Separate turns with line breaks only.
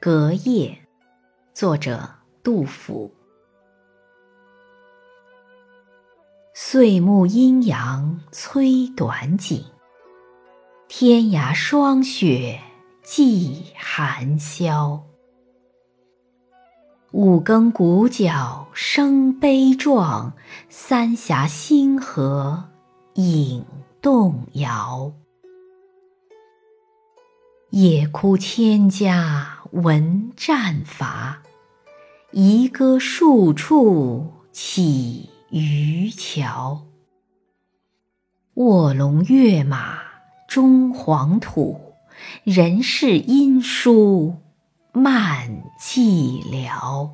隔夜，作者杜甫。岁暮阴阳催短景，天涯霜雪霁寒宵。五更鼓角声悲壮，三峡星河影动摇。夜哭千家。闻战伐，遗歌数处起渔樵。卧龙跃马终黄土，人事音书漫寂寥。